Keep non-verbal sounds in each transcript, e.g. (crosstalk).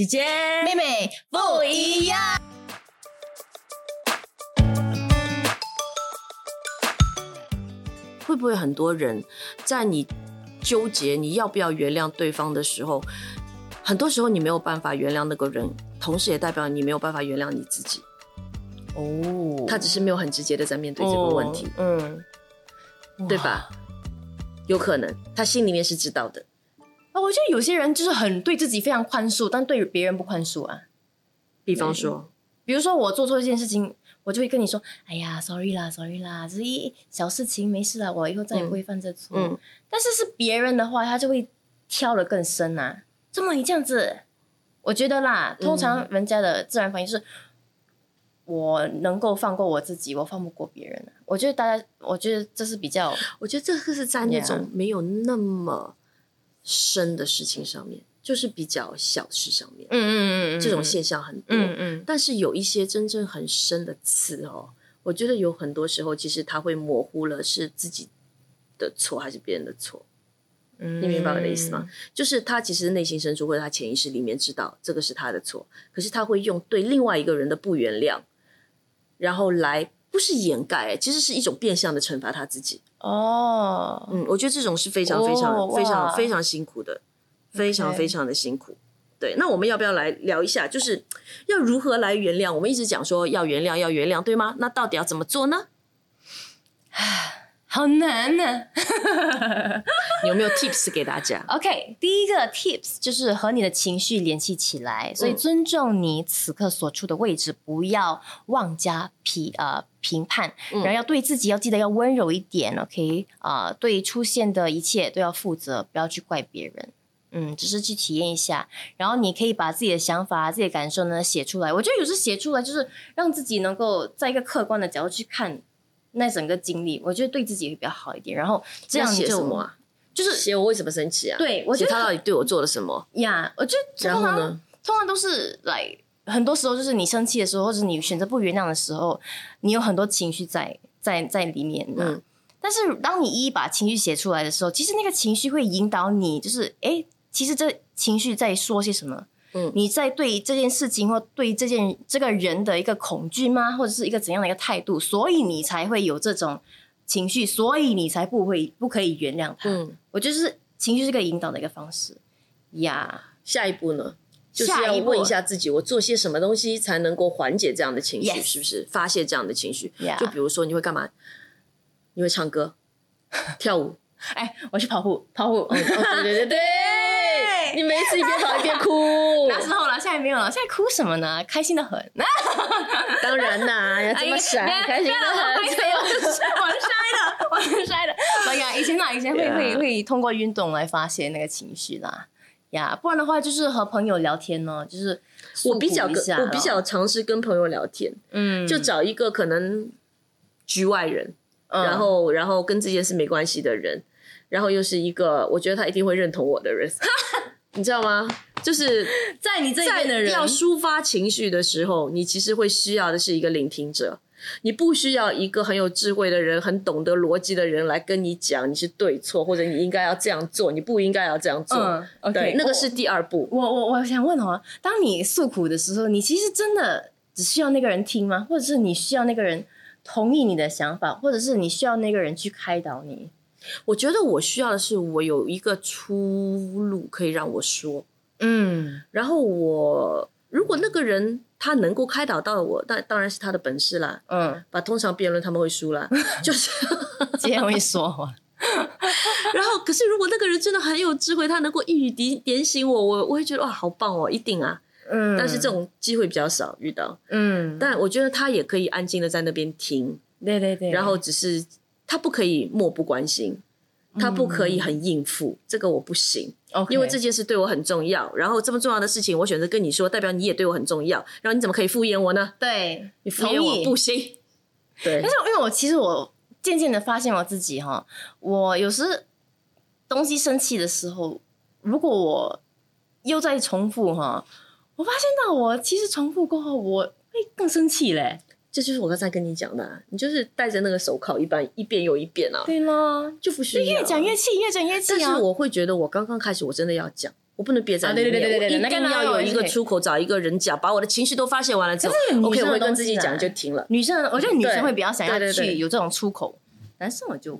姐姐、妹妹不一样。会不会很多人在你纠结你要不要原谅对方的时候，很多时候你没有办法原谅那个人，同时也代表你没有办法原谅你自己。哦他只是没有很直接的在面对这个问题，嗯，对吧？有可能他心里面是知道的。啊，我觉得有些人就是很对自己非常宽恕，但对别人不宽恕啊。比方说，比如说我做错一件事情，我就会跟你说：“哎呀，sorry 啦，sorry 啦，这是一小事情，没事啦，我以后再也不会犯这错。嗯，但是是别人的话，他就会挑的更深啊。怎么你这样子？我觉得啦，通常人家的自然反应是，我能够放过我自己，我放不过别人啊。我觉得大家，我觉得这是比较我觉得这个是在那种没有那么深的事情上面，就是比较小事上面，嗯嗯嗯这种现象很多。嗯嗯但是有一些真正很深的刺哦，我觉得有很多时候其实他会模糊了是自己的错还是别人的错，嗯你明白我的意思吗？？就是他其实内心深处或者他潜意识里面知道这个是他的错，可是他会用对另外一个人的不原谅，然后来不是掩盖，其实是一种变相的惩罚他自己。哦，嗯，我觉得这种是非常非常、哦非常非常辛苦的，非常非常的辛苦。对，那我们要不要来聊一下，就是要如何来原谅？我们一直讲说要原谅，要原谅，对吗？那到底要怎么做呢？好难呢、(laughs) 你有没有 tips 给大家？OK，第一个 tips 就是和你的情绪联系起来，所以嗯尊重你此刻所处的位置，不要妄加批呃评判，嗯然后要对自己要记得要温柔一点，OK 啊、对出现的一切都要负责，不要去怪别人。嗯，只是去体验一下，然后你可以把自己的想法、自己的感受呢写出来。我觉得有时写出来，就是让自己能够在一个客观的角度去看那整个经历，我觉得对自己会比较好一点。然后这样写你就什么啊？就是写我为什么生气啊？对我觉得写他到底对我做了什么？呀我觉得通常然后呢？通常都是来，很多时候就是你生气的时候，或者你选择不原谅的时候，你有很多情绪在在在里面嘛。嗯但是当你一一把情绪写出来的时候，其实那个情绪会引导你，就是诶，其实这情绪在说些什么？嗯你在对这件事情或对这件这个人的一个恐惧吗？或者是一个怎样的一个态度？所以你才会有这种情绪，所以你才不会不可以原谅他。嗯，我觉得是情绪是个引导的一个方式呀。下一步呢？就是要问一下自己，我做些什么东西才能够缓解这样的情绪 Yes 是不是？发泄这样的情绪 Yeah 就比如说，你会干嘛？你会唱歌、跳舞。(laughs) 哎，我去跑步，跑步。哦，对对对对，你每一次一边跑一边哭。(laughs) 那时候了，现在没有了。现在哭什么呢？开心的很。(laughs) (laughs) 当然啦，要这么闪，哎开心的很。不要不要我摔的，我是摔的。哎呀，以前呐，以前会会会通过运动来发泄那个情绪啦。呀，不然的话就是和朋友聊天呢，就是我比较跟我比较尝试跟朋友聊天，嗯，就找一个可能局外人，嗯然后然后跟这件事没关系的人，然后又是一个我觉得他一定会认同我的人，你知道吗？就是 (laughs) 在你这在边的人要抒发情绪的时候，你其实会需要的是一个聆听者。你不需要一个很有智慧的人、很懂得逻辑的人来跟你讲你是对错，或者你应该要这样做，你不应该要这样做。嗯，OK，对，那个是第二步。我我我想问哦，当你诉苦的时候，你其实真的只需要那个人听吗？或者是你需要那个人同意你的想法，或者是你需要那个人去开导你？我觉得我需要的是，我有一个出路可以让我说，嗯然后我如果那个人他能够开导到我，但当然是他的本事啦。嗯，把通常辩论他们会输啦，(laughs) 就是。今天会说话。然后，可是如果那个人真的很有智慧，他能够一语点点醒我，我我会觉得哇，好棒哦，一定啊。嗯，但是这种机会比较少遇到，嗯，但我觉得他也可以安静的在那边听，对对对，然后只是他不可以漠不关心，他不可以很应付，这个我不行。OK 因为这件事对我很重要，然后这么重要的事情，我选择跟你说，代表你也对我很重要，然后你怎么可以敷衍我呢？对你敷衍我不行。(laughs) 对但，是因为我其实我渐渐的发现我自己哈，我有时东西生气的时候，如果我又在重复哈，我发现到我其实重复过后，我会更生气嘞。这就是我刚才跟你讲的啊、你就是戴着那个手铐一般一遍又一遍啊，对啦，就不需要。越讲越气，越讲越气啊。但是我会觉得，我刚刚开始我真的要讲，我不能憋在啊里面，对对对对对我一定要有一个个出口，找一个人讲，把我的情绪都发泄完了之后，OK，我会跟自己讲就停了。女生，我觉得女生会比较想要去有这种出口，男生我就，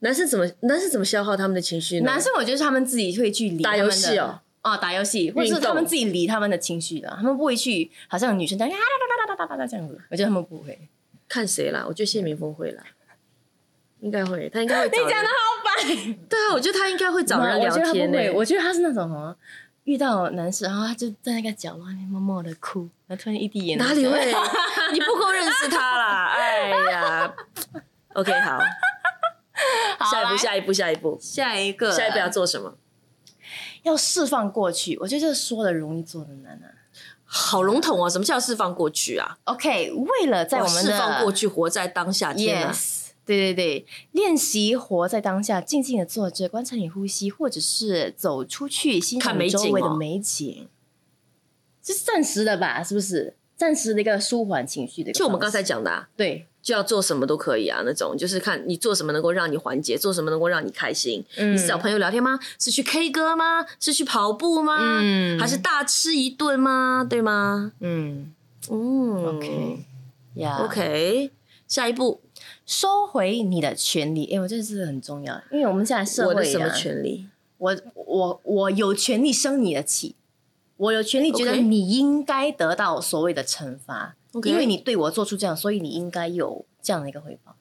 男生怎么男生怎么消耗他们的情绪呢？男生我觉得是他们自己会去理打游戏哦。哦，打游戏，或者是他们自己理他们的情绪的，他们不会去，好像女生这样啊哒哒哒哒哒哒这样子，我觉得他们不会。看谁啦？我觉得谢明峰会啦，应该会，他应该会。你讲的好白，对啊，我觉得他应该会找人聊天呢、我觉得他是那种哦，遇到男生，然后他就在那个角落里默默的哭，然后突然一滴眼泪，哪里会？你不够认识他啦！哎呀，OK，好，好下一步，下一步，下一步，下一个，下一步要做什么？要释放过去，我觉得这说的容易，做的难啊。好笼统哦，什么叫释放过去啊？OK，为了在我们的释放过去，活在当下。Yes，对对对，练习活在当下，静静的坐着，观察你呼吸，或者是走出去欣赏看美景周围的哦美景，这是暂时的吧？是不是？暂时的一个舒缓情绪的一个。就我们刚才讲的、啊，对，就要做什么都可以啊，那种就是看你做什么能够让你缓解，做什么能够让你开心。嗯你是找朋友聊天吗？是去 K 歌吗？是去跑步吗？嗯还是大吃一顿吗？对吗？嗯嗯，OK 呀 OK，下一步，收回你的权利。哎，我这是很重要，因为我们现在社会、啊、我的什么权利？我我我有权利生你的气，我有权利觉得 OK 你应该得到所谓的惩罚 OK 因为你对我做出这样，所以你应该有这样的一个回报。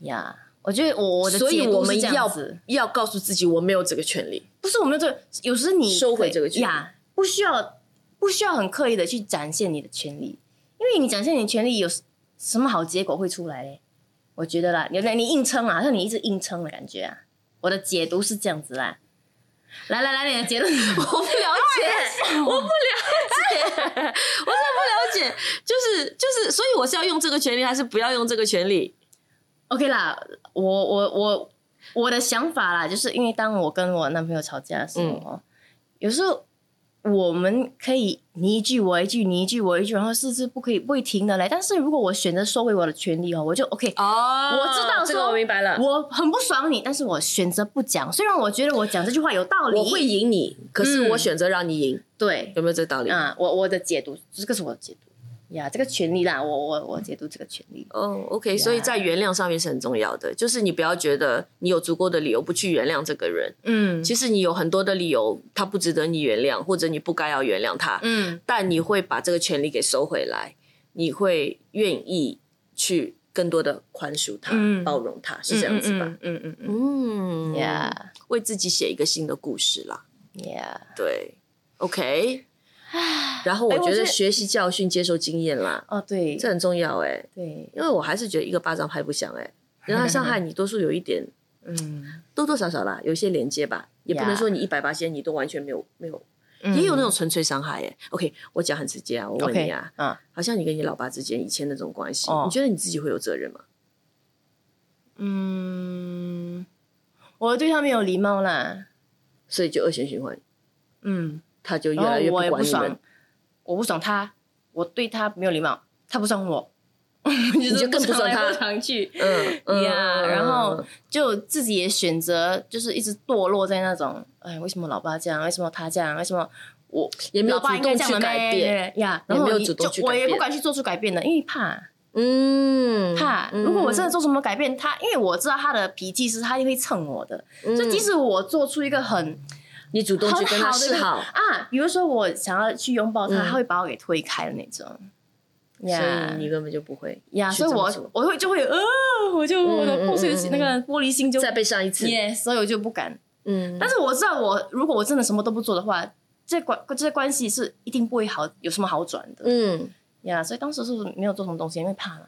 呀我觉得我我的所以解读是这我们要要告诉自己，我没有这个权利。不是我们有这个，有时你收回这个权利呀，不需要不需要很刻意的去展现你的权利，因为你展现你的权利有什么好结果会出来嘞？我觉得啦，你你硬撑啊，像你一直硬撑的感觉啊。我的解读是这样子啦。来来来，你的结论。(laughs) 我不了解，(laughs) 我不了解，我真的不了解。就是就是，所以我是要用这个权利，还是不要用这个权利？OK 啦，我我我我的想法啦，就是因为当我跟我男朋友吵架的时候，哦，有时候我们可以你一句我一句，你一句我一句，然后是是不可以不会停的来。但是如果我选择收回我的权利哦，我就 OK，、哦我知道这个说我明白了。我很不爽你，但是我选择不讲。虽然我觉得我讲这句话有道理，我会赢你，可是嗯我选择让你赢，对有没有这道理？啊、我我的解读，这个是我的解读呀，这个权利啦，我我我解读这个权利。哦，OK，所以在原谅上面是很重要的，就是你不要觉得你有足够的理由不去原谅这个人，嗯其实你有很多的理由，他不值得你原谅，或者你不该要原谅他，嗯但你会把这个权利给收回来，你会愿意去更多的宽恕他、嗯包容他，是这样子吧？嗯嗯嗯嗯嗯呀为自己写一个新的故事啦。呀，对，OK。然后我觉得学习教训、接受经验啦，哦对这很重要哎、对，因为我还是觉得一个巴掌拍不响哎、(laughs) 人他伤害你，多数有一点嗯，多多少少啦，有一些连接吧，也不能说你一百八千你都完全没有没有，嗯。也有那种纯粹伤害哎、OK，我讲很直接啊，我问你啊，嗯，好像你跟你老爸之间以前那种关系，哦你觉得你自己会有责任吗？嗯，我对他没有礼貌啦，所以就恶性循环，嗯，他就越来越管你我不爽他，我对他没有礼貌，他不爽我，(laughs) 你就更不爽他常去。嗯嗯呀嗯然后就自己也选择，就是一直堕落在那种，哎，为什么老爸这样？为什么他这样？为什么我也没有主动去改变，咩呀？然后也没有主动就我也不敢去做出改变的，因为怕嗯怕。如果我真的做什么改变，他因为我知道他的脾气是他会蹭我的，嗯所以即使我做出一个很你主动去跟他示好，啊，比如说我想要去拥抱他，嗯。他会把我给推开的那种。所以你根本就不会。呀，去所以我我会就会呃，我就我的破碎的心那个玻璃心就再被上一次，耶，所以我就不敢。嗯，但是我知道我如果我真的什么都不做的话，这关这关系是一定不会好，有什么好转的。嗯。呀。所以当时是没有做什么东西，因为怕嘛。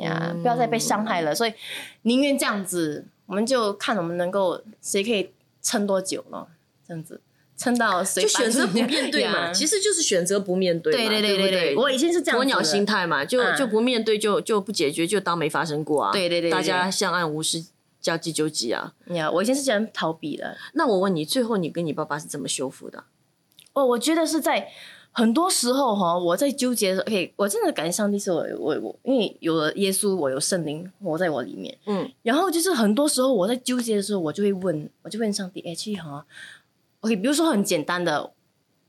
呀，嗯。不要再被伤害了，所以宁愿这样子，我们就看我们能够谁可以撑多久了，这样子撑到谁就选择不面对嘛，其实实就是选择不面对嘛，对对对不对对，我以前是这样鸵鸟心态嘛，就嗯就不面对，就就不解决，就当没发生过啊。对对对对大家相安无事，将计就计啊。呀，我以前是这样逃避的。那我问你，最后你跟你爸爸是怎么修复的？哦，我觉得是在很多时候哈，我在纠结的时候，OK，我真的感谢上帝是我我我，因为有了耶稣，我有圣灵活在我里面。嗯，然后就是很多时候我在纠结的时候，我就会问，我就问上帝，哎，其实哈，OK，比如说很简单的，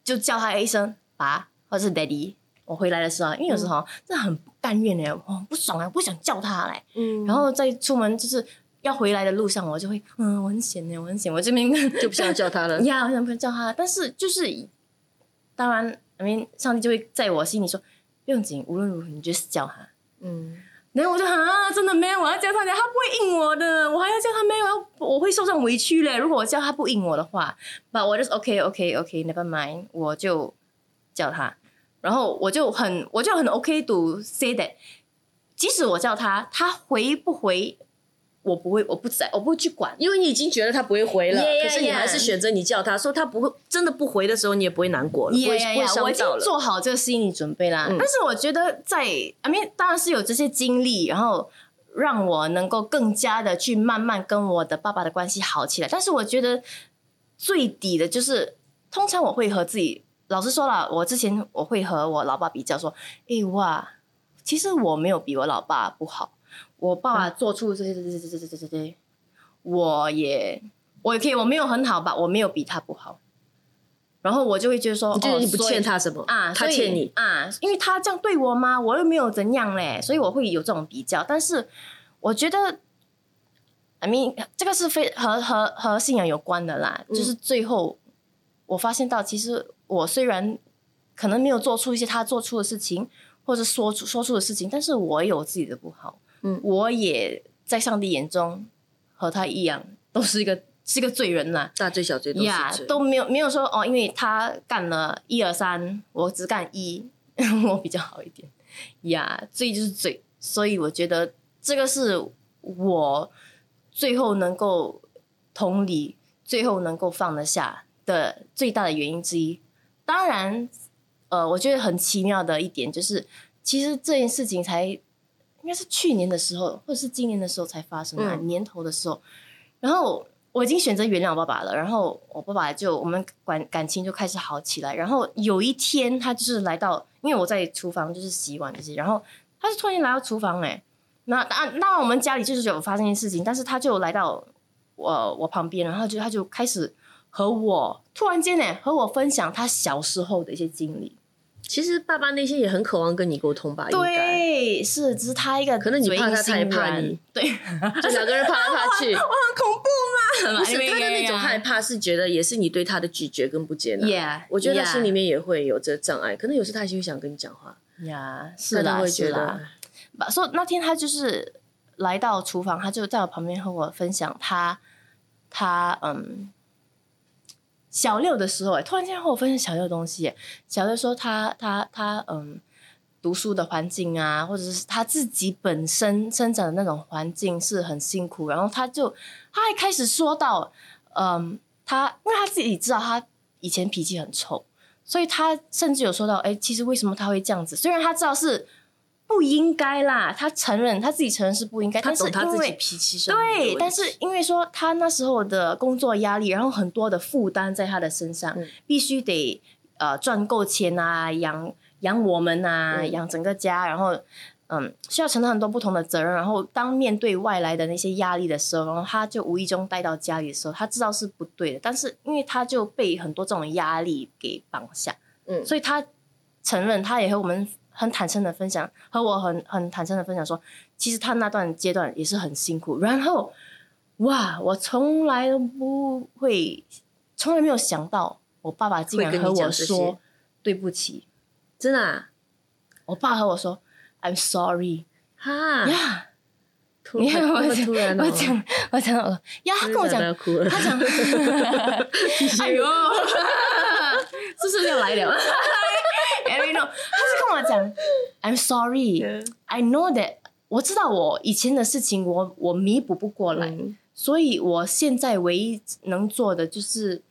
就叫他一声爸或者是 daddy。我回来的时候，因为有时候真的很不甘愿哎，我不爽啊，不想叫他嘞。嗯，然后在出门就是要回来的路上，我就会嗯，我很闲呢，我很闲，我这边就不想叫他了。(laughs) 呀，我想不想叫他？但是就是当然，I mean，上帝就会在我心里说不用紧，无论如何你就是叫他。嗯，然后我就啊，真的没有，我要叫他，他不会应我的，我还要叫他没有，我会受上委屈嘞。如果我叫他不应我的话，那我就 OK OK OK，Never mind，我就叫他。然后我就很我就很 OK to say that，即使我叫他，他回不回，我不会，我不在，我不会去管，因为你已经觉得他不会回了 Yeah, 可是你还是选择你叫他说他不会真的不回的时候，你也不会难过了，不会呀不会呀我已经。做好这个心理准备啦。嗯但是我觉得在，I mean，当然是有这些经历，然后让我能够更加的去慢慢跟我的爸爸的关系好起来。但是我觉得最底的就是，通常我会和自己，老实说了，我之前我会和我老爸比较说，哎哇，其实我没有比我老爸不好，我爸爸做出这些这些这些这些这些，我也我也可以，我没有很好吧，我没有比他不好。然后我就会觉得说，你觉得你不欠他什么啊，他欠你。啊，因为他这样对我吗？我又没有怎样嘞，所以我会有这种比较。但是我觉得，I mean，这个是非和和和信仰有关的啦。嗯就是最后我发现到，其实我虽然可能没有做出一些他做出的事情，或者说出说出的事情，但是我有自己的不好。嗯我也在上帝眼中和他一样，都是一个是一个罪人啦。大罪小罪都呀是罪。都没有没有说哦，因为他干了一二三，我只干一，(laughs) 我比较好一点。呀，罪就是罪，所以我觉得这个是我最后能够同理，最后能够放得下的最大的原因之一。当然，呃，我觉得很奇妙的一点就是，其实这件事情才应该是去年的时候，或者是今年的时候才发生啊，嗯年头的时候。然后我已经选择原谅我爸爸了，然后我爸爸就我们感感情就开始好起来。然后有一天，他就是来到，因为我在厨房就是洗碗这些，然后他就突然间来到厨房、哎，那那那我们家里就是有发生一件事情，但是他就来到我我旁边，然后就他就开始和我突然间呢和我分享他小时候的一些经历。其实爸爸内心也很渴望跟你沟通吧。对，是，只是他一个可能你怕他他也怕你，对，(laughs) 就两个人怕来怕去，(laughs) 我很恐怖嘛，(laughs) 不是他的那种害怕，是觉得也是你对他的拒绝跟不接纳。，Yeah，我觉得他心里面面也会有这障碍，可能有时他心里想跟你讲话，呀，是但他啦会觉得是的。把所以那天他就是来到厨房，他就在我旁边和我分享他他嗯小六的时候，哎，突然间和我分享小六的东西。小六说他他他嗯读书的环境啊，或者是他自己本身生长的那种环境是很辛苦，然后他就他还开始说到，嗯，他因为他自己知道他以前脾气很臭，所以他甚至有说到，哎，其实为什么他会这样子？虽然他知道是不应该啦，他承认他自己承认是不应该，他但是懂他自己脾气上面的问对，但是因为说他那时候的工作压力，然后很多的负担在他的身上，嗯。必须得呃赚够钱啊，养养我们啊，嗯。养整个家，然后嗯需要承担很多不同的责任，然后当面对外来的那些压力的时候，然后他就无意中带到家里的时候，他知道是不对的，但是因为他就被很多这种压力给绑架，嗯。所以他承认，他也和我们很坦诚的分享，和我很很坦诚的分享说，其实他那段阶段也是很辛苦。然后，哇，我从来都不会，从来没有想到，我爸爸竟然和我说对不起。真的啊我爸和我说 I'm sorry 哈，呀、突你看我然那么突然哦，我讲我讲我呀，他跟我讲他讲，(laughs) 哎呦，(laughs) 是不是要来了他是跟我讲，I'm sorry，I (laughs) know that，我知道我以前的事情我我弥补不过来，嗯所以我现在唯一能做的就是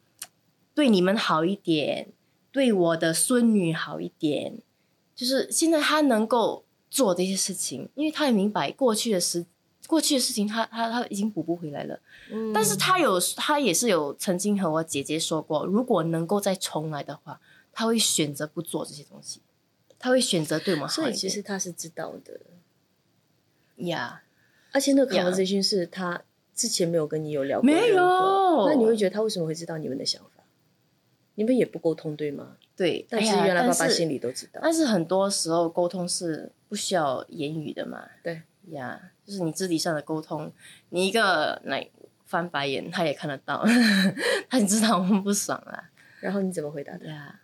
对你们好一点，对我的孙女好一点，就是现在他能够做这些事情，因为他也明白过去的事。过去的事情他，他他已经补不回来了。嗯但是他有，他也是有曾经和我姐姐说过，如果能够再重来的话，他会选择不做这些东西，他会选择对我们好。所以其实他是知道的，呀而且那个 Yeah conversation 是他之前没有跟你有聊过没有那你会觉得他为什么会知道你们的想法？你们也不沟通对吗？对，但是原来爸爸心里都知道。但是很多时候沟通是不需要言语的嘛，对呀就是你肢体上的沟通，你一个来翻白眼，他也看得到，(laughs) 他也知道我们不爽啊。然后你怎么回答的？对啊，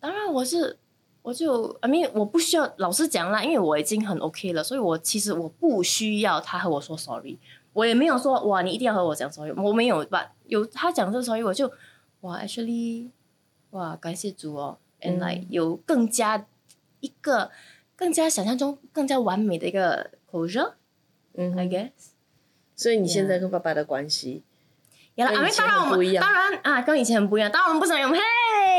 当然我是，我就，I mean，我不需要老师讲啦，因为我已经很 OK 了，所以我其实我不需要他和我说 sorry，我也没有说哇，你一定要和我讲 sorry，我没有吧？有他讲这个 sorry，我就哇，actually，哇，感谢主哦，and 嗯 like 有更加一个更加想象中更加完美的一个 closure，I 嗯哼，guess。所以你现在跟爸爸的关系，呀，啊，跟以前当然我们不一样当然啊，跟以前很不一样。当然我们不想用嘿，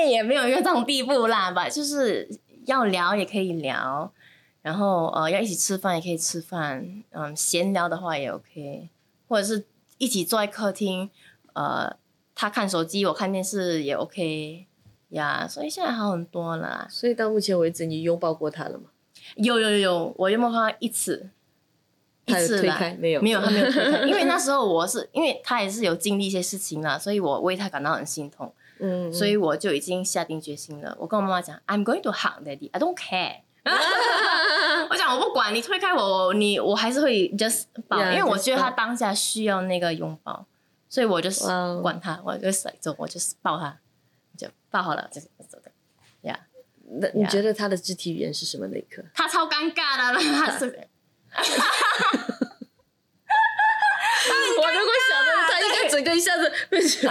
也没有一个这种地步啦 (laughs) 吧，就是要聊也可以聊，然后呃要一起吃饭也可以吃饭，嗯，闲聊的话也 OK，或者是一起坐在客厅，呃，他看手机，我看电视也 OK 呀，所以现在好很多了啦。所以到目前为止你拥抱过他了吗？有有有有，我拥抱他一次？一次啦推开没有？没有，他没有推开，因为那时候我是因为他也是有经历一些事情啦，所以我为他感到很心痛，嗯，嗯，所以我就已经下定决心了。我跟我妈妈讲，I'm going to hug daddy, I don't care。(laughs) 我讲我不管你推开我，你我还是会 just 抱 Yeah, 因为我觉得他当下需要那个拥抱，所以我就是管他，我就是走，我就是抱他，就抱好了，就是走的。Yeah 那你觉得他的肢体语言是什么那一刻？他超尴尬的，他是我如果想的，他应该整个一下子变成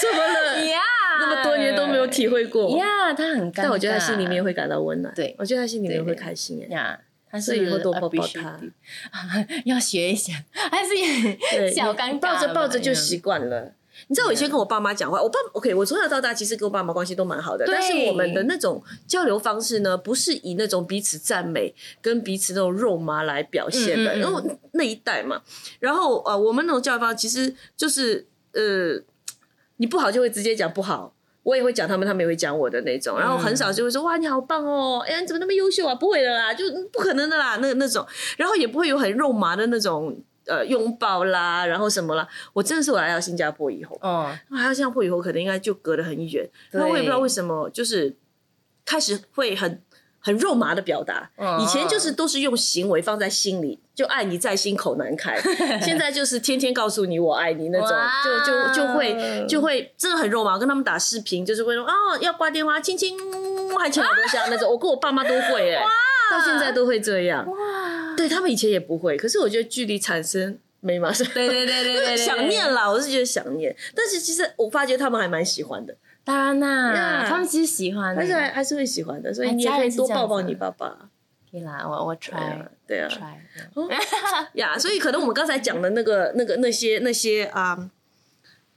怎么了？(laughs) 呀，那么多年都没有体会过。呀，他很尴尬，但我觉得他心里面会感到温暖。对我觉得他心里面会开心哎。呀，他是所以以后多抱抱他 (laughs) 要学一下，还是对，小尴尬抱着抱着就习习惯了。你知道我以前跟我爸妈讲话，我爸 OK，我从小到大其实跟我爸妈关系都蛮好的，但是我们的那种交流方式呢，不是以那种彼此赞美跟彼此那种肉麻来表现的，嗯嗯嗯因为那一代嘛。然后呃，我们那种教育方式其实就是呃，你不好就会直接讲不好。我也会讲他们，他们也会讲我的那种，然后很少就会说、哇你好棒哦，哎呀你怎么那么优秀啊？不会的啦，就不可能的啦，那那种，然后也不会有很肉麻的那种呃拥抱啦，然后什么啦。我真的是我来到新加坡以后，哦，来到新加坡以后，可能应该就隔得很远，我也不知道为什么，就是开始会很很肉麻的表达。嗯以前就是都是用行为放在心里，就爱你在心口难开。(laughs) 现在就是天天告诉你我爱你那种，就就就会就会真的很肉麻。跟他们打视频就是会说哦要挂电话，亲亲，嗯还亲耳朵下那种。我跟我爸妈都会哎、到现在都会这样。哇，对他们以前也不会，可是我觉得距离产生没马上。对对对对对对，(laughs) 想念啦，我是觉得想念，但是其实我发觉他们还蛮喜欢的，当然啦，呀他们其实喜欢的，但是还还是会喜欢的，所以哎你也可以多抱抱你爸爸。可以啦，我我 try 对啊，try，(laughs) 呀，所以可能我们刚才讲的那个、那个、那些、那些啊，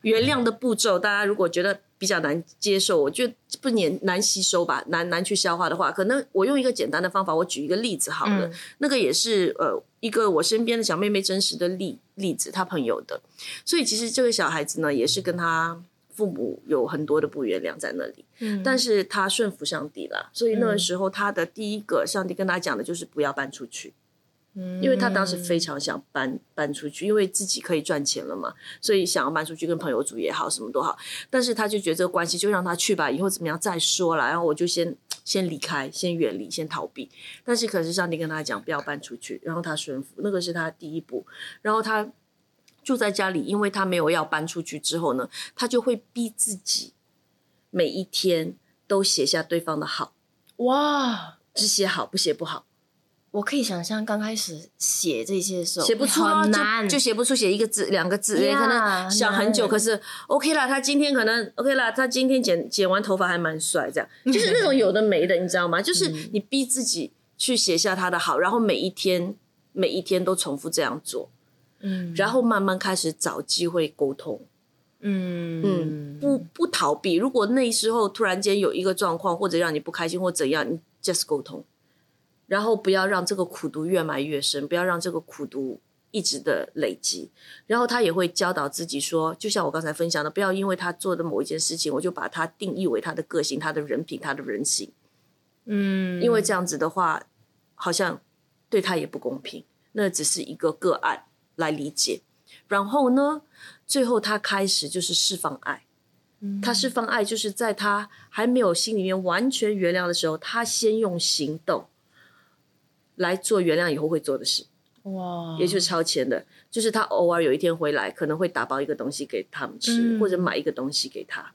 原谅的步骤，大家如果觉得比较难接受，我觉得不难难吸收吧，难难去消化的话，可能我用一个简单的方法，我举一个例子好了，嗯。那个也是呃一个我身边的小妹妹真实的例例子，她朋友的，所以其实这个小孩子呢，也是跟她父母有很多的不原谅在那里，嗯。但是他顺服上帝了，所以那个时候他的第一个上帝跟他讲的就是不要搬出去。因为他当时非常想搬搬出去，因为自己可以赚钱了嘛，所以想要搬出去跟朋友住也好，什么都好。但是他就觉得这个关系就让他去吧，以后怎么样再说啦。然后我就先先离开，先远离，先逃避。但是可是上帝跟他讲不要搬出去，然后他顺服，那个是他第一步。然后他住在家里，因为他没有要搬出去之后呢，他就会逼自己每一天都写下对方的好，哇。只写好不写不好。我可以想象刚开始写这些的时候写不出啊很难，就就写不出写一个字两个字，可能想很久，难。可是 OK 啦，他今天可能 OK 啦，他今天剪剪完头发还蛮帅，这样。就是那种有的没的，你知道吗？就是你逼自己去写下他的好，然后每一天每一天都重复这样做，嗯。然后慢慢开始找机会沟通，嗯。嗯，不不逃避。如果那时候突然间有一个状况或者让你不开心或怎样，你 just 沟通，然后不要让这个苦毒越埋越深，不要让这个苦毒一直的累积。然后他也会教导自己说，就像我刚才分享的，不要因为他做的某一件事情，我就把他定义为他的个性、他的人品、他的人性，嗯，因为这样子的话，好像对他也不公平。那只是一个个案来理解。然后呢，最后他开始就是释放爱。他释放爱，就是在他还没有心里面完全原谅的时候，他先用行动来做原谅以后会做的事，哇，也就是超前的，就是他偶尔有一天回来，可能会打包一个东西给他们吃，嗯。或者买一个东西给他，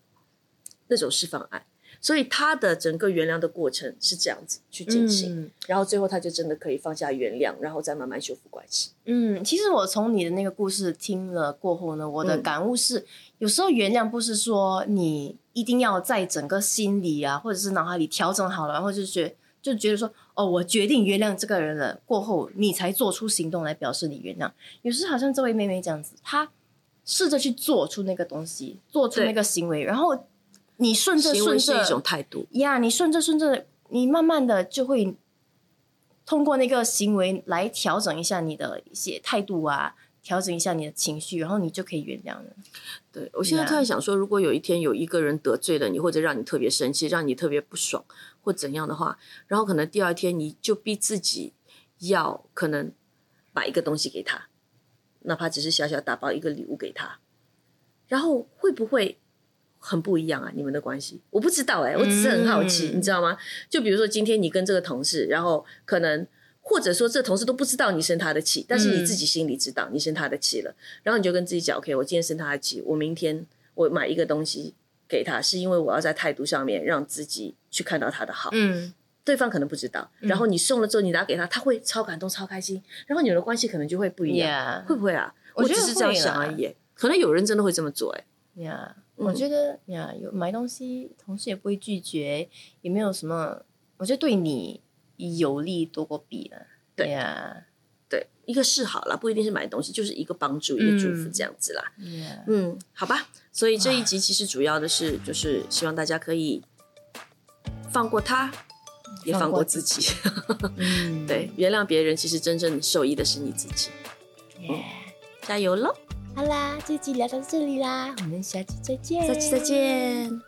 那种释放爱。所以他的整个原谅的过程是这样子去进行，嗯。然后最后他就真的可以放下原谅，然后再慢慢修复关系。嗯，其实我从你的那个故事听了过后呢，我的嗯感悟是，有时候原谅不是说你一定要在整个心里啊，或者是脑海里调整好了，然后就觉就觉得说，哦，我决定原谅这个人了，过后你才做出行动来表示你原谅。有时好像这位妹妹这样子，她试着去做出那个东西，做出那个行为，然后你顺着行顺着一种态度，呀你顺着顺着，你慢慢的就会通过那个行为来调整一下你的一些态度啊，调整一下你的情绪，然后你就可以原谅了。对我现在突然想说，如果有一天有一个人得罪了你，或者让你特别生气，让你特别不爽，或怎样的话，然后可能第二天你就逼自己要可能买一个东西给他，哪怕只是小小打包一个礼物给他，然后会不会很不一样啊？你们的关系我不知道哎、我只是很好奇，嗯你知道吗？就比如说今天你跟这个同事，然后可能。或者说，这同事都不知道你生他的气，但是你嗯自己心里知道你生他的气了，然后你就跟自己讲：“OK，我今天生他的气，我明天我买一个东西给他，是因为我要在态度上面让自己去看到他的好。嗯对方可能不知道，然后你送了之后，你拿给他，他会超感动、超开心，然后你们的关系可能就会不一样会不会啊？我觉得只是这样想而已。可能有人真的会这么做，哎，呀嗯我觉得呀，有买东西，同事也不会拒绝，也没有什么，我觉得对你有利多过弊了。对呀对，一个是好啦，不一定是买东西，就是一个帮助、一个祝福这样子啦。呀，嗯，好吧。所以这一集其实主要的是，就是希望大家可以放过他，也放过自己。(laughs) 嗯，对，原谅别人，其实真正受益的是你自己。耶加油喽！好啦，这集聊到这里啦，我们下期再见，下期再见。